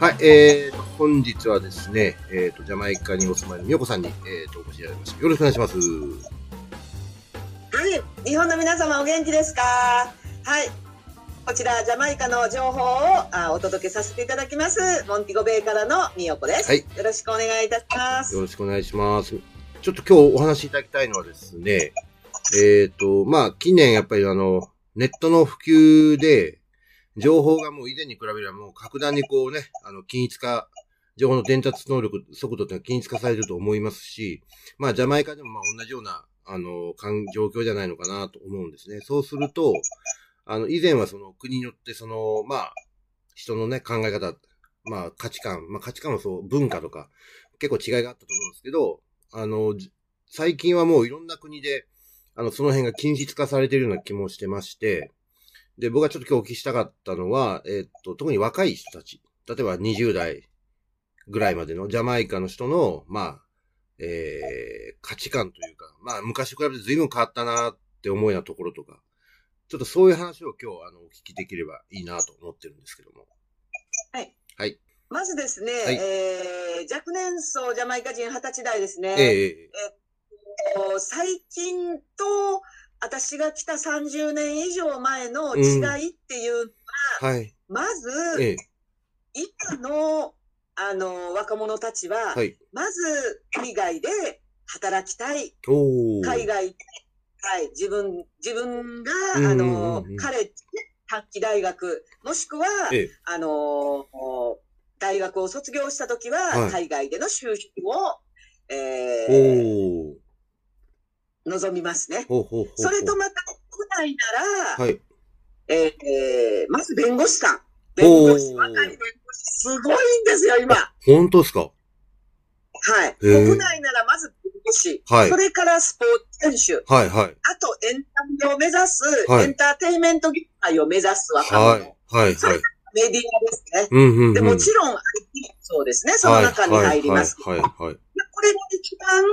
はい、えーと、本日はですね、えーと、ジャマイカにお住まいのみよこさんに、えーと、お越しいただきました。よろしくお願いします。はい、日本の皆様お元気ですか？はい。こちら、ジャマイカの情報をあお届けさせていただきます。モンティゴベイからのみよこです。はいよろしくお願いいたします。よろしくお願いします。ちょっと今日お話しいただきたいのはですね、えっ、と、まあ、近年やっぱりあの、ネットの普及で、情報がもう以前に比べればもう格段にこうね、あの、均一化、情報の伝達能力、速度ってのは均一化されると思いますし、まあ、ジャマイカでもまあ同じような、あの、状況じゃないのかなと思うんですね。そうすると、あの、以前はその国によってその、まあ、人のね、考え方、まあ、価値観、まあ、価値観もそう、文化とか、結構違いがあったと思うんですけど、あの、最近はもういろんな国で、あの、その辺が均質化されているような気もしてまして、で、僕がちょっと今日お聞きしたかったのは、えーっと、特に若い人たち、例えば20代ぐらいまでのジャマイカの人の、まあ、えー、価値観というか、まあ、昔と比べて随分変わったなって思うようなところとか、ちょっとそういう話を今日、あの、お聞きできればいいなと思ってるんですけども。はい。はい。まずですね、はいえー、若年層ジャマイカ人20歳代ですね。えええええー最近と、私が来た30年以上前の違いっていう、はい。まず、ええ今の、あの、若者たちは、はい。まず、海外で働きたい。海外で、はい、自分、自分が、うんあのうんうん、カレッジ、短期大学、もしくは、ええあの、大学を卒業したときは、はい海外での就職を、えー。望みますね。ほうほうほうほう。それとまた、国内なら、はい。えーえーまず弁護士さん。弁護士、若い弁護士、すごいんですよ、今。本当ですか？はい。国内ならまず弁護士。はいそれからスポーツ選手。はいはい。あとエンタメを目指す、はいエンターテインメント業界を目指す若者。はい。はいそれはい。メディアですね。うんうんうん。で、もちろん IT そうですね。その中に入ります。はいはいはいはい。これが一番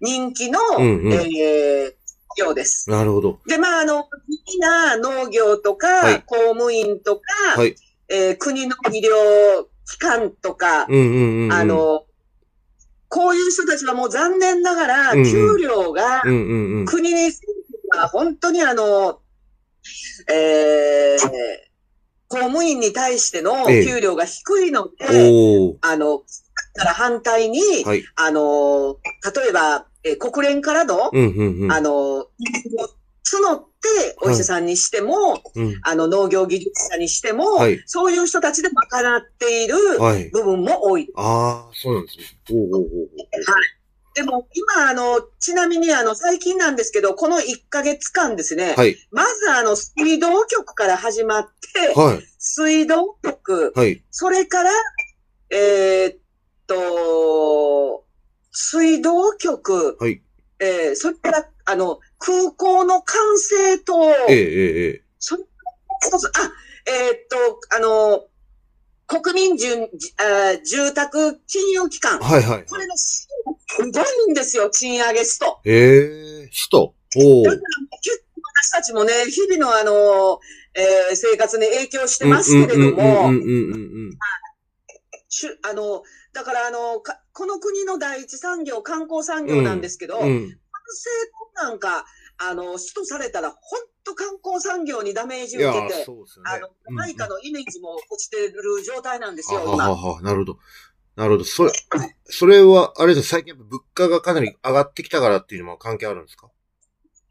人気の、うんうんえー、業です。なるほど。で、まあ、あの、地味な農業とか、はい公務員とか、はい。えー国の医療機関とか、うんうんうんうん。あ、の、こういう人たちはもう残念ながら、給料がうんうんうん。国に、本当にあの、えー、公務員に対してのええ給料が低いので、おー。あの、だから反対に、はい。あの、例えば、えー国連からの、うんうんうん。あの、募ってお医者さんにしても、うん。あの、農業技術者にしても、はいそういう人たちで賄っているはい。部分も多い。ああ、そうなんですね。おーおーおーおーでも、今、あの、ちなみに、あの、最近なんですけど、この1ヶ月間ですね、はい。まず、あの、水道局から始まって、はい。水道局、はい。それから、えーっと、水道局、はい。えーそれから、あの、空港の管制塔、えええええそれ一つ、あ、えーっと、あの、国民住じあー住宅金融機関え。。はいはい。これのすごいんですよ、賃上げスト。ええ、首都。おだからー。結構私たちもね、日々のあの、えー生活に影響してますけれども、うんうんうんうん。しゅあの、だからあの、かこの国の第一産業、観光産業なんですけど、うん。成功なんか、あの、首都されたら、本当観光産業にダメージ受けて、ね。あの、マイカのイメージも落ちてる状態なんですよ、はは今。ははなるほど。なるほど。それ、それは、あれです最近やっぱ物価がかなり上がってきたからっていうのも関係あるんですか？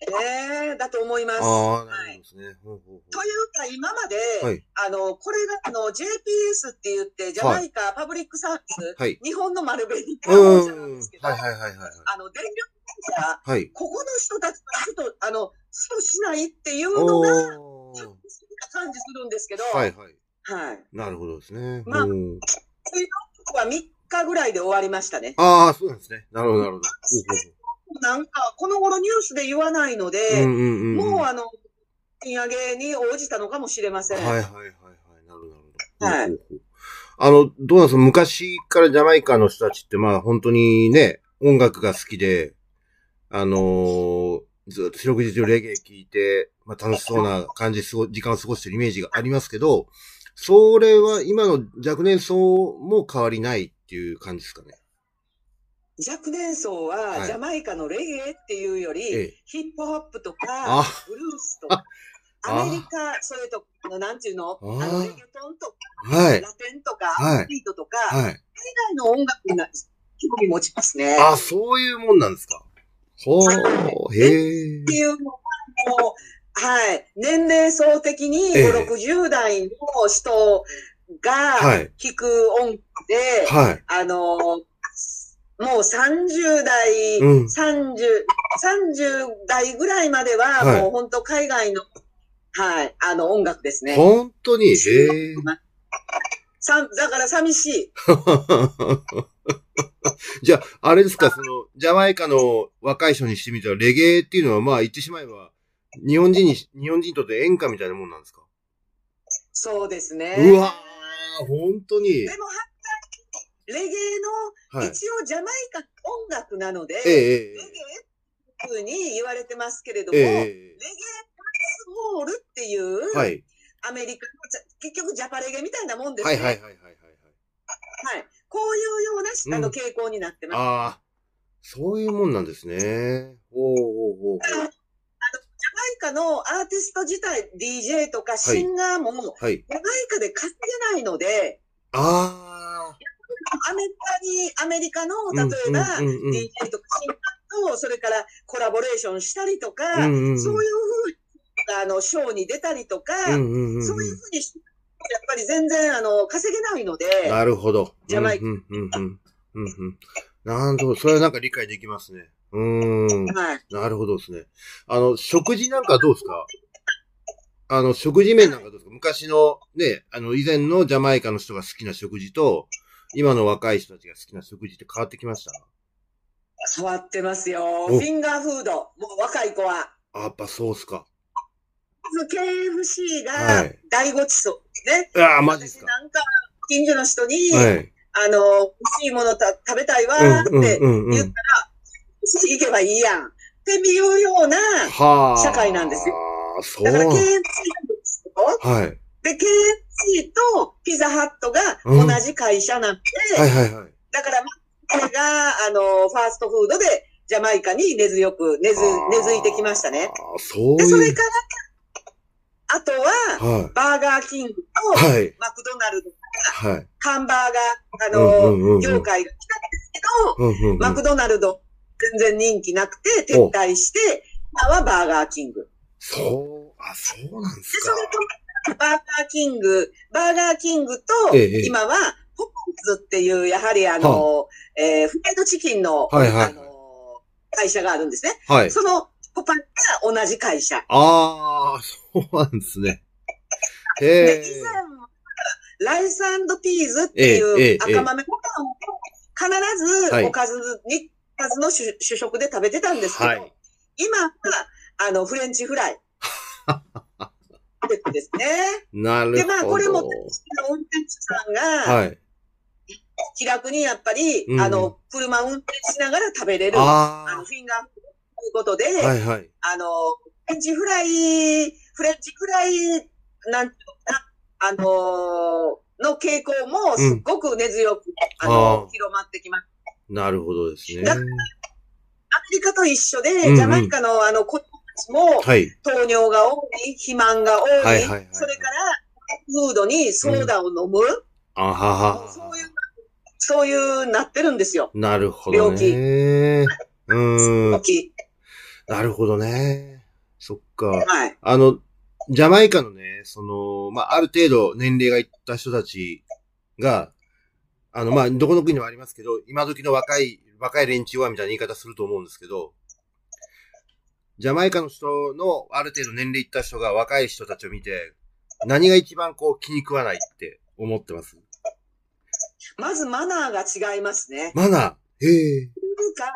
ええだと思います。はいね。ほうほうほというか、今まで、はいあの、これが、あの、JPS って言って、ジャマイカパブリックサービス、はい日本の丸紅う。カーボン社なうんん。ですけど、はいはいはいはいはい。あの、電力会社、はい。ここの人たちがちょっと、あの、ストしないっていうのが、感じするんですけど、はいはい。はい。なるほどですね。まあうんここは3日ぐらいで終わりましたね。ああ、そうなんですね。なるほどなるほど。なんか、この頃ニュースで言わないので、うんうんうん。もうあの、賃上げに応じたのかもしれません。はいはいはいはい。なるほどなるほど。はいあの、どうなんですか？昔からジャマイカの人たちってまあ本当にね、音楽が好きで、あのーずっと四六時中レゲエ聴いて、まあ楽しそうな感じ時間を過ごしてるイメージがありますけど、それは今の若年層も変わりないっていう感じですかね？若年層ははいジャマイカのレゲエっていうより、ええヒップホップとかあ、ブルースとか、あアメリカ、それとか、なんていうの？ああのレゲトンとか、はい。ラテンとか、はいビートとか、はい。海外の音楽にな興味持ちますね。あ、そういうもんなんですか？ほう、へえって。いうのは、もう、はい。年齢層的にええ5、60代の人がはい聴く音楽で、はい。あの、もう30代、うん30、30代ぐらいまでは、はいもう本当海外の、はい、あの音楽ですね。本当に、へえ。さだから寂しい。じゃあ、あれですか、その、ジャマイカの若い人にしてみたら、レゲエっていうのは、まあ言ってしまえば、日本人に、日本人にとって演歌みたいなもんなんですか？そうですね。うわー、本当に。でも、レゲエの、はい。一応ジャマイカ音楽なので、ええ、えレゲエっていうふうに言われてますけれども、え、えレゲエえ、ダンスホールっていう、えはい。アメリカの結局ジャパレゲみたいなもんですね。はいはいはいはいはい。はいこういうような、あの、うん傾向になってます。ああ、そういうもんなんですね。おうおうおうジャマイカのアーティスト自体、DJ とかシンガーも、ジおうはい。ャマイカで稼げないので、あアメリカに、アメリカの、あ。例えば、DJ とかシンガーと、それからコラボレーションしたりとか、うんうんうんそういうふうに、あの、ショーに出たりとか、そういうふうにし、やっぱり全然、あの、稼げないので、なるほど。ジャマイカうんうんうんうんうんうん。なんと、それはなんか理解できますね。うーん。はい。なるほどですね。あの、食事なんかどうですか？あの、食事面なんかどうですか？昔の、ね、あの、以前のジャマイカの人が好きな食事と、今の若い人たちが好きな食事って変わってきました？変わってますよ。おフィンガーフード。もう若い子は。あ、やっぱそうっすか。まず KFC がはい大ごちそうですね。ああ、マジっすか。私なんか、近所の人に、はい。あの、美味しいものた食べたいわーってうんうんうんうん。言ったら、行けばいいやん。っていうような、はあ。社会なんですよ。ああ、そうだから KFC。はい。で、KFC とピザハットがうん同じ会社なんで、はいはいはい。だから、まあ、これが、あの、ファーストフードで、ジャマイカに根強く、根付、根付いてきましたね。ああ、そうで。それから、あとは、はい。バーガーキングと、はい。マクドナルド、はい。ハンバーガー、あうんの、うんうんうん業界が来たんですけど、うんうんうん。マクドナルド、全然人気なくて、撤退して、今はバーガーキング。そう、あ、そうなんでで、すか。それと、バーガーキング、バーガーキングと、今は、ポポーズっていう、やはりあの、えーフライドチキンの、はいはいあの、会社があるんですね。はい。その、ポパが同じ会社。ああ、そうなんですね。へで、以え。前も、ライスピーズっていうえ赤豆ご飯を必ずはいおかずに、おかずの主主食で食べてたんですけど、はい今は、あの、フレンチフライ。ですね。なるほど。で、まあ、これも、運転手さんが、はい。気楽にやっぱり、うんあの、車運転しながら食べれる、ああの、フィンガーフードということで、あ。はいはい。あの、フレンチフライ、フレンチフライ、なんていうのかな、あのーの傾向もすっごく根強く、ああのー広まってきます。なるほどですね。だアメリカと一緒で、うんうんジャマイカのあの子ちも、はい。糖尿が多い、肥満が多い、はいはいはいはいそれから、フードにソーダを飲む、あははそういう、そういうなってるんですよ。なるほどね。うーん。大きい。なるほどね。そっか。はい。あの、ジャマイカのね、その、まあ、ある程度年齢がいった人たちが、あの、まあ、どこの国にもありますけど、今時の若い、若い連中はみたいな言い方すると思うんですけど、ジャマイカの人のある程度年齢いった人が若い人たちを見て、何が一番こう気に食わないって思ってます？まずマナーが違いますね。マナー？へえ。というか、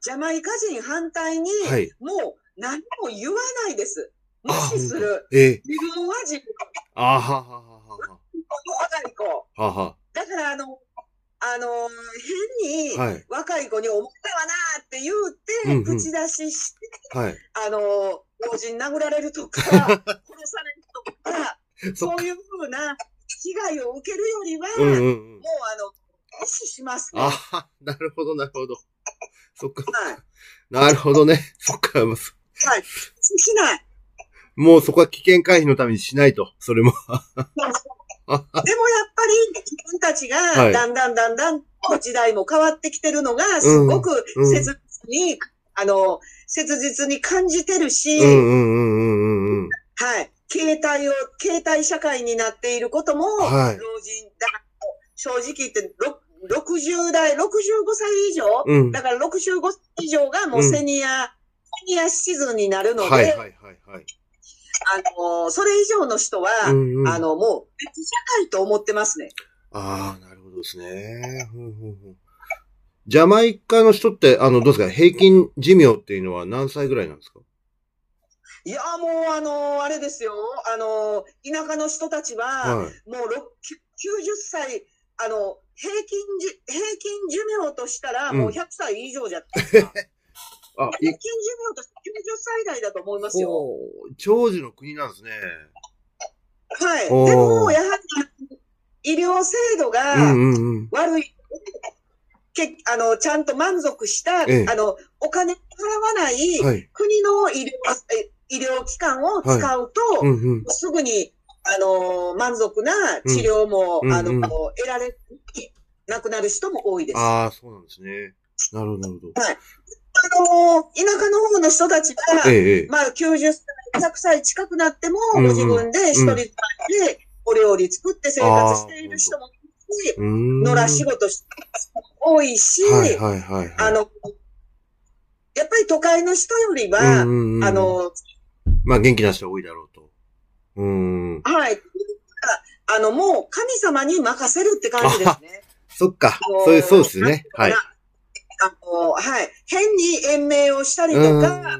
ジャマイカ人反対に、はい。もう何も言わないです。無あ視する。ええ。自分は自分あははははの若い子。は。はは。だからあの、あの、変にはい。若い子に思ったわなーって言うて、ん口出しして、はい。あの、老人殴られるとか、殺されるとか、そういうふうな被害を受けるよりは、うんうんうん。もうあの、無視しますね。ああ、なるほど、なるほど。そっか。はい。なるほどね。そっか。はい。しない。もうそこは危険回避のためにしないと。それも。でもやっぱり自分たちはいがだんだんだんだん時代も変わってきてるのがすごくうん切実に、あの、切実に感じてるし、うんうんうんうんうんうん。はい。携帯を、携帯社会になっていることも、はい老人、だ正直言って、ろ60代、65歳以上、うん。だから65歳以上がもうセニア、セニアシーズンになるので、はいはいはいはい。あの、それ以上の人は、うんうん、あの、もう別社会と思ってますね。ああ、なるほどですね。ジャマイカの人って、あの、どうですか？平均寿命っていうのは何歳ぐらいなんですか？いや、もう、あの、あれですよ。あの、田舎の人たちは、はい。もうろき90歳、あの、平均じ、平均寿命としたら、もう100歳以上じゃないですか。あ、平い均寿命として90歳代だと思いますよ。長寿の国なんですね。はい。でも、やはり、医療制度がうんうんうん。けあの、ちゃんと満足した、ええあの、お金払わないはい。国の医療、え医療機関を使うと、うんうん。すぐに、あの、満足な治療も、うんあの、うんうん得られ、なくなる人も多いです。あああ、そうなんですね。なるほど、なるほど。の、田舎の方の人たちが、え。まあ、90歳、100歳近くなっても、ご自分で一人でお料理作って生活している人も野良仕事して多いし、はいはいはいはい。あの、やっぱり都会の人よりは、あ、の、まあ元気な人多いだろうと。うーん。はい。あの、もう神様に任せるって感じですね。そっか。そういう、そうですね。はい。あの、はい。変に延命をしたりとうか、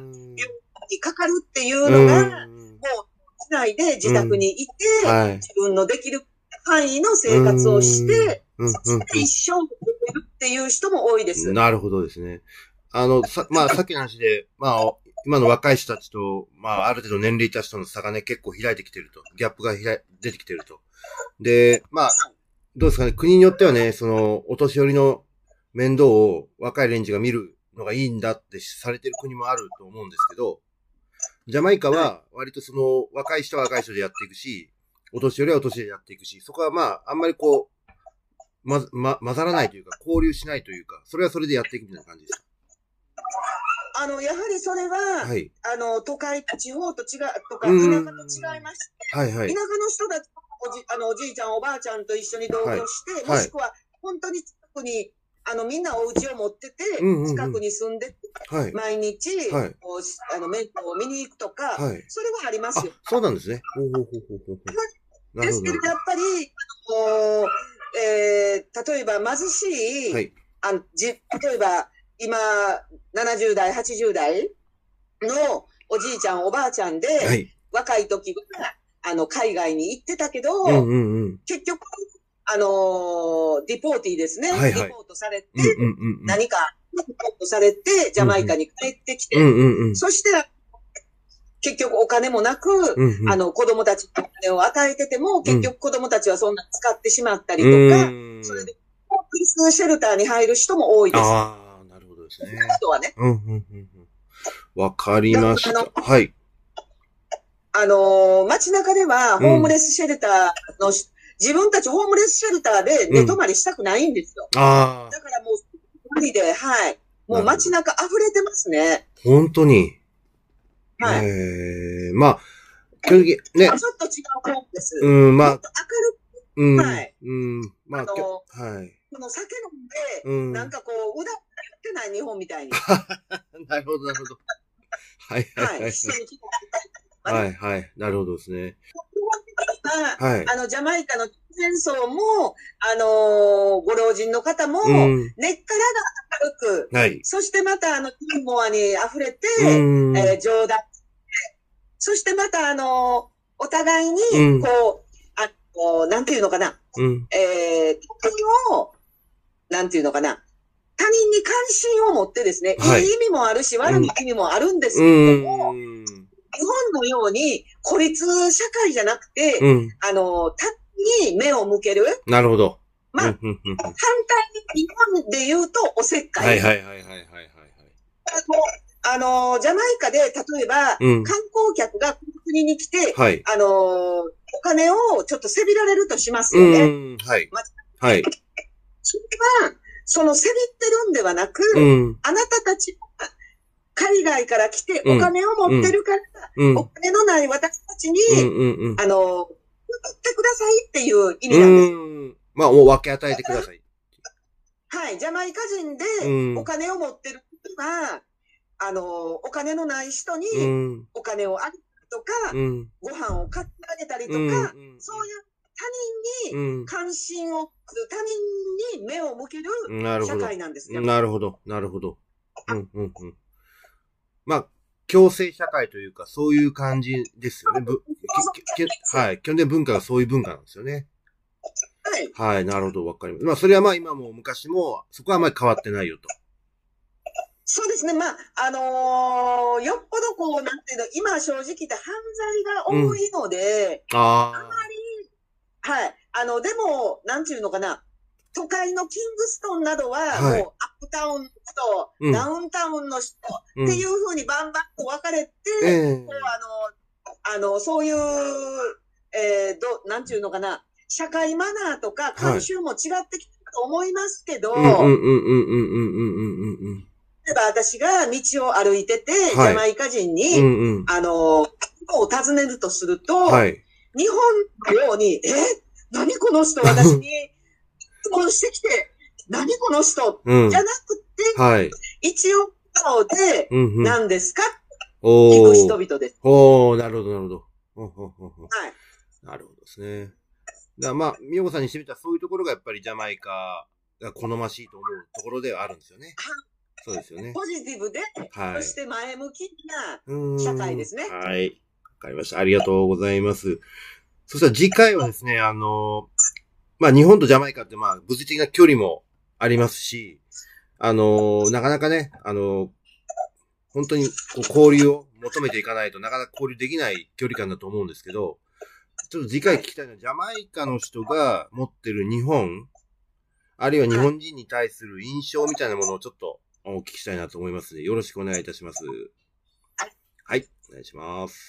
にかかるっていうのが、もう、うんしないで自宅にいて、はい。自分のできる範囲の生活をして、うんそして一生を送るっていう人も多いです。うん。なるほどですね。あの、さ、まあ さっきの話で、まあ、今の若い人たちと、まあある程度年齢いった人の差がね、結構開いてきてると。ギャップが開い出てきてると。で、まあ、どうですかね、国によってはね、その、お年寄りの面倒を若い連中が見るのがいいんだってされてる国もあると思うんですけど、ジャマイカは割とその、若い人は若い人でやっていくし、お年寄りはお年寄りでやっていくし、そこはまあ、あんまりこう、ま、ま、混ざらないというか、交流しないというか、それはそれでやっていくみたいな感じですあの、やはりそれは、か。はい。あの、都会と地方と違う、とか、田うん舎と違いまして、はいはい田。舎の人たちおじ、あの、おじいちゃん、おばあちゃんと一緒に同居して、はいもしくは、本当に近くに、あの、みんなお家を持ってて、うんうんうん近くに住んでて、はい。毎日、はいあの、面倒を見に行くとか、はい。それはありますあよ。、そうなんですね。ほうほうほうほうほうですけ。ど、やっぱり、あのえー、例えば貧しい、はい。あのじ例えば、今、70代、80代のおじいちゃん、おばあちゃんで、はい。若い時は、あの、海外に行ってたけど、うんうんうん。結局、あのーディポーティーですね。はいはいディポートされて、うんうんうんうん。何か、ディポートされて、ジャマイカに帰ってきて、うんうんうん。そして、結局お金もなく、うんうん。あの、子供たちにお金を与えてても、結局子供たちはそんな使ってしまったりうとか、ーんそれで、ホームレスシェルターに入る人も多いです。ああ、なるほどですね。人はね。うんうんうんうん。わかりました。はい。あのー街中では、ホームレスシェルターのし、自分たちホームレスシェルターで寝泊まりしたくないんですよ。ああ、だからもう、無理で、はい。もう街中溢れてますね。本当に。はい。ええまあ、基本的にねち、ょっと違うホームレス。うん、まあ明るうん、はいうん、まあ、はい。く、この酒飲んで、うん。なんかこう、うだってない日本みたいに。なるほど、なるほど。はい、はい、は。はいい。一緒に来てはい、はい。なるほどですね。まあはい。あの、ジャマイカの戦争も、あのーご老人の方も、うん。根っからが明るく、はい。そしてまた、あの、ユーモアに溢れて、うん。えー冗談。そしてまた、あのーお互いにうん、こう、あこう、なんていうのかな、うん。えー、他人を、なんていうのかな、他人に関心を持ってですね、はいいい意味もあるし、悪い意味もあるんですけうれども、ん。日本のように孤立社会じゃなくて、うん。あの、た、に目を向ける。なるほど。まあ反対に日本で言うとおせっかい。はいはいはいはいはいはいはい。あの、ジャマイカで、例えば、うん。観光客がこの国に来て、はい。あの、お金をちょっとせびられるとしますうよね。ん。はいま。はい。それは、そのせびってるんではなく、うん。あなたたちが海外から来てうんお金を持ってるから、うん。お金のない私たちに。あの、送ってくださいっていう意味うなんです。ん。まあ、もう分け与えてください。はい。ジャマイカ人でうんお金を持ってる人は、あの、お金のない人にうん。お金をあげたりとか、うん。ご飯を買ってあげたりとか、うん。そういう他人にうん。関心を、他人に目を向ける社。会なんですよ。なるほど。なるほど。うんうんうん。まあ、共生社会というか、そういう感じですよね。ぶききはい。基本的に文化がそういう文化なんですよね。はい。はい。なるほど。わかります。まあ、それはまあ今も昔も、そこはあまり変わってないよと。そうですね。まあ、あのーよっぽどこう、なんていうの、今正直言って犯罪が多いので、ああまり、はい。あの、でも、なんていうのかな。都会のキングストンなどは、もうアップタウンとダウンタウンの人っていうふうにバンバンと分かれて、う、うあの、あの、そういう、えー、ど、なんていうのかな、社会マナーとか慣習も違ってきたと思いますけど、例えば私が道を歩いてて、ジャマイカ人に、うんうん、あの、を尋ねるとすると、はい、日本のように、え？何この人？私に質問してきて、何この人？うんじ。ゃなくて、はい。一応顔で、うんうん。何ですか？お聞く人ー。々です。おー、なるほど、なるほど。はい。なるほどですね。だまあ、みよこさんにしてみたらそういうところがやっぱりジャマイカが好ましいと思うところではあるんですよね。そうですよね。ポジティブで、はいそ。して前向きな、社会ですねはい。わかりました。ありがとうございます。そしたら次回はですね、あの、まあ日本とジャマイカってまあ物理的な距離もありますし、あの、なかなかね、あの、本当にこう交流を求めていかないとなかなか交流できない距離感だと思うんですけど、ちょっと次回聞きたいのは、ジャマイカの人が持ってる日本、あるいは日本人に対する印象みたいなものをちょっとお聞きしたいなと思いますので、よろしくお願いいたします。はい、お願いします。